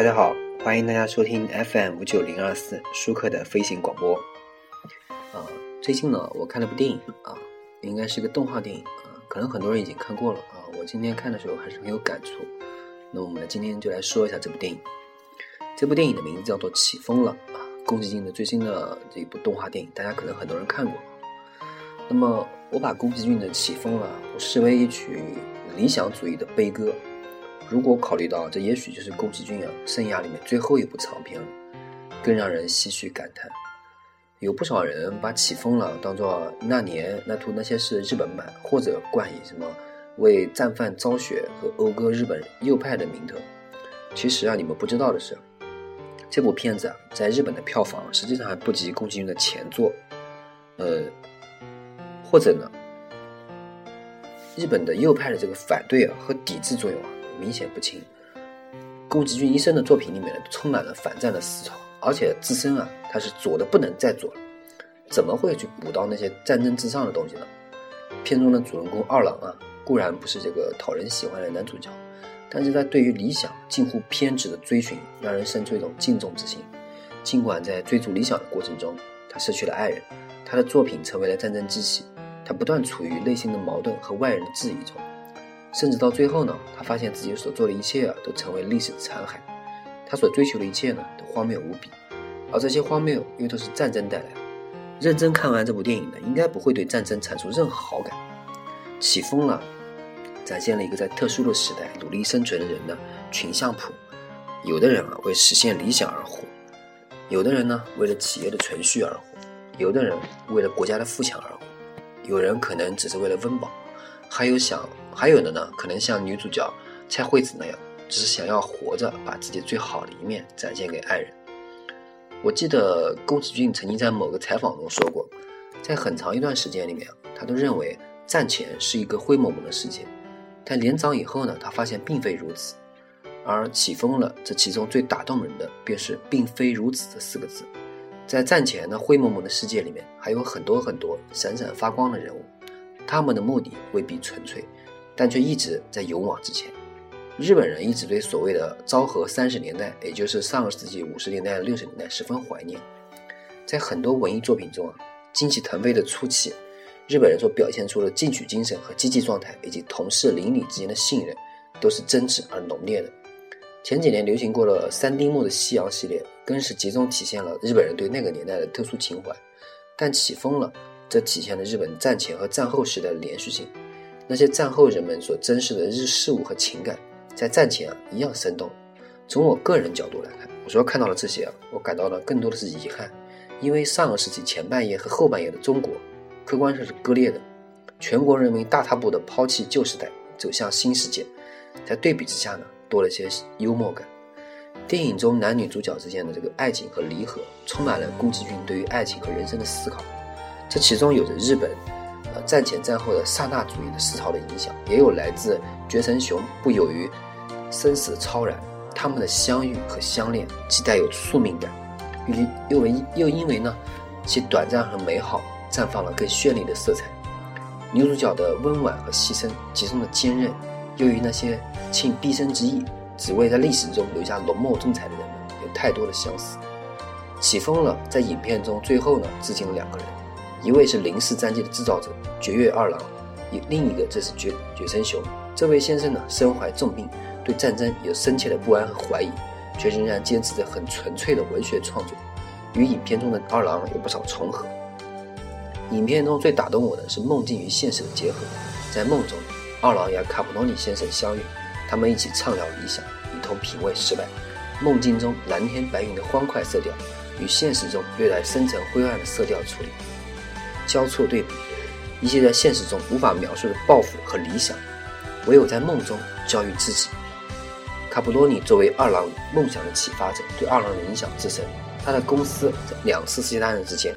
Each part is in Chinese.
大家好，欢迎大家收听 FM 五九零二四舒克的飞行广播。啊，最近呢，我看了部电影啊，应该是个动画电影啊，可能很多人已经看过了啊。我今天看的时候还是很有感触。那我们今天就来说一下这部电影。这部电影的名字叫做《起风了》啊，宫崎骏的最新的这一部动画电影，大家可能很多人看过。那么，我把宫崎骏的《起风了》视为一曲理想主义的悲歌。如果考虑到这也许就是宫崎骏啊生涯里面最后一部长片了，更让人唏嘘感叹。有不少人把《起风了》当做那年那图那些事日本版，或者冠以什么为战犯昭雪和讴歌日本右派的名头。其实啊，你们不知道的是，这部片子啊在日本的票房实际上还不及宫崎骏的前作。呃，或者呢，日本的右派的这个反对啊和抵制作用啊。明显不轻。宫崎骏一生的作品里面呢，充满了反战的思潮，而且自身啊，他是左的不能再左了，怎么会去补到那些战争至上的东西呢？片中的主人公二郎啊，固然不是这个讨人喜欢的男主角，但是他对于理想近乎偏执的追寻，让人生出一种敬重之心。尽管在追逐理想的过程中，他失去了爱人，他的作品成为了战争机器，他不断处于内心的矛盾和外人的质疑中。甚至到最后呢，他发现自己所做的一切啊，都成为历史的残骸。他所追求的一切呢，都荒谬无比，而这些荒谬又都是战争带来的。认真看完这部电影的，应该不会对战争产生任何好感。起风了，展现了一个在特殊的时代努力生存的人的群像谱。有的人啊，为实现理想而活；有的人呢，为了企业的存续而活；有的人为了国家的富强而活；有人可能只是为了温饱。还有想，还有的呢，可能像女主角蔡惠子那样，只是想要活着，把自己最好的一面展现给爱人。我记得宫崎骏曾经在某个采访中说过，在很长一段时间里面，他都认为战前是一个灰蒙蒙的世界，但连长以后呢，他发现并非如此。而起风了，这其中最打动人的便是“并非如此”这四个字。在战前的灰蒙蒙的世界里面，还有很多很多闪闪发光的人物。他们的目的未必纯粹，但却一直在勇往直前。日本人一直对所谓的昭和三十年代，也就是上个世纪五十年代、六十年代十分怀念。在很多文艺作品中啊，惊奇腾飞的初期，日本人所表现出的进取精神和积极状态，以及同事邻里之间的信任，都是真挚而浓烈的。前几年流行过了三丁目的夕阳系列，更是集中体现了日本人对那个年代的特殊情怀。但起风了。这体现了日本战前和战后时代的连续性。那些战后人们所珍视的日事物和情感，在战前啊一样生动。从我个人角度来看，我说看到了这些啊，我感到的更多的是遗憾，因为上个世纪前半叶和后半叶的中国，客观上是割裂的。全国人民大踏步地抛弃旧时代，走向新世界。在对比之下呢，多了些幽默感。电影中男女主角之间的这个爱情和离合，充满了宫崎骏对于爱情和人生的思考。这其中有着日本，呃战前战后的刹那主义的思潮的影响，也有来自绝尘雄不有于生死超然，他们的相遇和相恋既带有宿命感，又又为又因为呢其短暂和美好，绽放了更绚丽的色彩。女主角的温婉和牺牲，其中的坚韧，又与那些倾毕生之意只为在历史中留下浓墨重彩的人们有太多的相似。起风了，在影片中最后呢致敬了两个人。一位是零式战机的制造者绝月二郎，另一个则是绝绝生雄。这位先生呢，身怀重病，对战争有深切的不安和怀疑，却仍然坚持着很纯粹的文学创作，与影片中的二郎有不少重合。影片中最打动我的是梦境与现实的结合，在梦中，二郎与卡普诺尼先生相遇，他们一起畅聊理想，一同品味失败。梦境中蓝天白云的欢快色调，与现实中越来深沉灰暗的色调处理。交错对比，一些在现实中无法描述的抱负和理想，唯有在梦中教育自己。卡普多尼作为二郎梦想的启发者，对二郎的影响至深。他的公司在两次世界大战之前，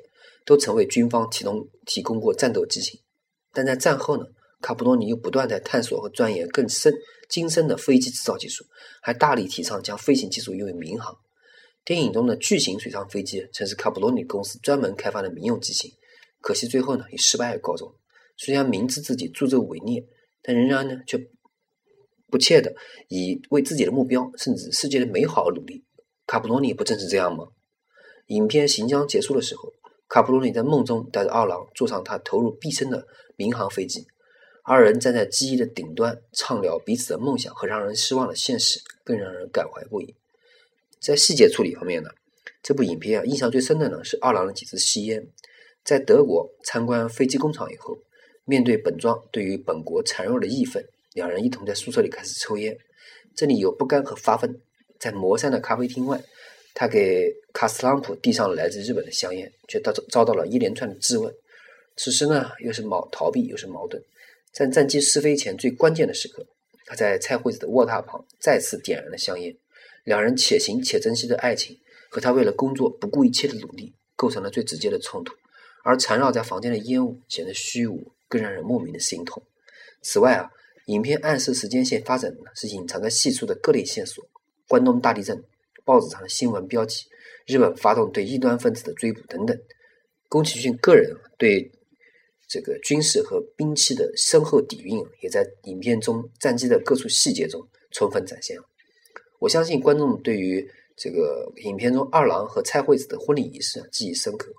都曾为军方提供提供过战斗机型，但在战后呢，卡普多尼又不断在探索和钻研更深精深的飞机制造技术，还大力提倡将飞行技术用于民航。电影中的巨型水上飞机，曾是卡普罗尼公司专门开发的民用机型。可惜最后呢以失败而告终。虽然明知自己助纣为虐，但仍然呢却不切的以为自己的目标甚至世界的美好而努力。卡普罗尼不正是这样吗？影片行将结束的时候，卡普罗尼在梦中带着二郎坐上他投入毕生的民航飞机，二人站在机翼的顶端，畅聊彼此的梦想和让人失望的现实，更让人感怀不已。在细节处理方面呢，这部影片啊，印象最深的呢是二郎的几次吸烟。在德国参观飞机工厂以后，面对本庄对于本国孱弱的义愤，两人一同在宿舍里开始抽烟。这里有不甘和发愤。在魔山的咖啡厅外，他给卡斯朗普递上了来自日本的香烟，却遭遭到了一连串的质问。此时呢，又是矛逃避，又是矛盾。在战机试飞前最关键的时刻，他在蔡惠子的卧榻旁再次点燃了香烟。两人且行且珍惜的爱情，和他为了工作不顾一切的努力，构成了最直接的冲突。而缠绕在房间的烟雾显得虚无，更让人莫名的心痛。此外啊，影片暗示时间线发展呢是隐藏在细处的各类线索。关东大地震、报纸上的新闻标题、日本发动对异端分子的追捕等等，宫崎骏个人对这个军事和兵器的深厚底蕴，也在影片中战机的各处细节中充分展现。我相信观众对于这个影片中二郎和蔡惠子的婚礼仪式记忆深刻。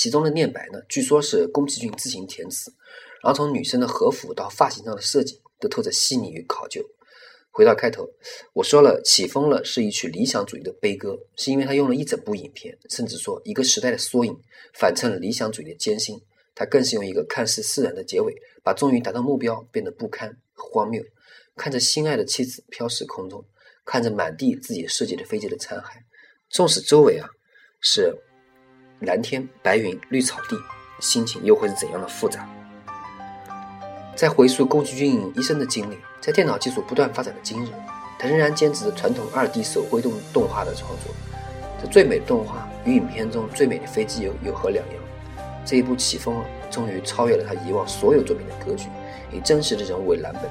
其中的念白呢，据说是宫崎骏自行填词，然后从女生的和服到发型上的设计，都透着细腻与考究。回到开头，我说了，《起风了》是一曲理想主义的悲歌，是因为他用了一整部影片，甚至说一个时代的缩影，反衬了理想主义的艰辛。他更是用一个看似释然的结尾，把终于达到目标变得不堪荒谬。看着心爱的妻子飘逝空中，看着满地自己设计的飞机的残骸，纵使周围啊是。蓝天白云绿草地，心情又会是怎样的复杂？在回溯宫崎骏一生的经历，在电脑技术不断发展的今日，他仍然坚持着传统二 D 手绘动动画的创作。这最美的动画与影片中最美的飞机有有何两样？这一部起风了，终于超越了他以往所有作品的格局，以真实的人物为蓝本，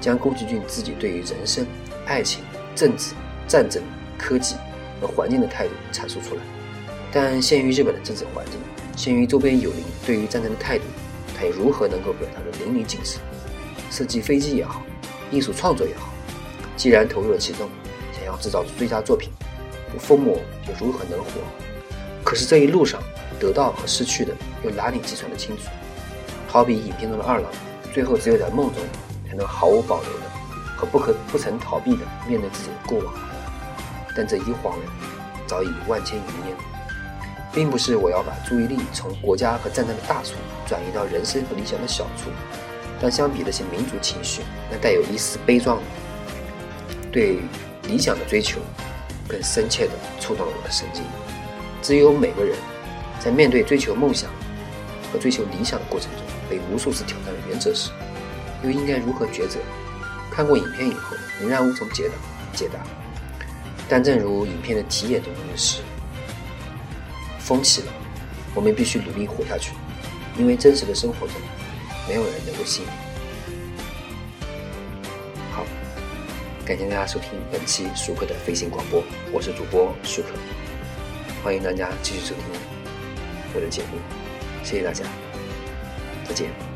将宫崎骏自己对于人生、爱情、政治、战争、科技和环境的态度阐述出来。但限于日本的政治环境，限于周边友邻对于战争的态度，他又如何能够表达的淋漓尽致？设计飞机也好，艺术创作也好，既然投入了其中，想要制造出最佳作品，不疯魔又如何能活？可是这一路上得到和失去的又哪里计算得清楚？好比影片中的二郎，最后只有在梦中才能毫无保留的和不可不曾逃避的面对自己的过往，但这一晃，早已万千余年。并不是我要把注意力从国家和战争的大处转移到人生和理想的小处，但相比那些民族情绪，那带有一丝悲壮的对理想的追求，更深切地触动了我的神经。只有每个人在面对追求梦想和追求理想的过程中，被无数次挑战的原则时，又应该如何抉择？看过影片以后，仍然无从解答解答。但正如影片的题眼中的诗。风起了，我们必须努力活下去，因为真实的生活中，没有人能够幸免。好，感谢大家收听本期舒克的飞行广播，我是主播舒克，欢迎大家继续收听我的节目，谢谢大家，再见。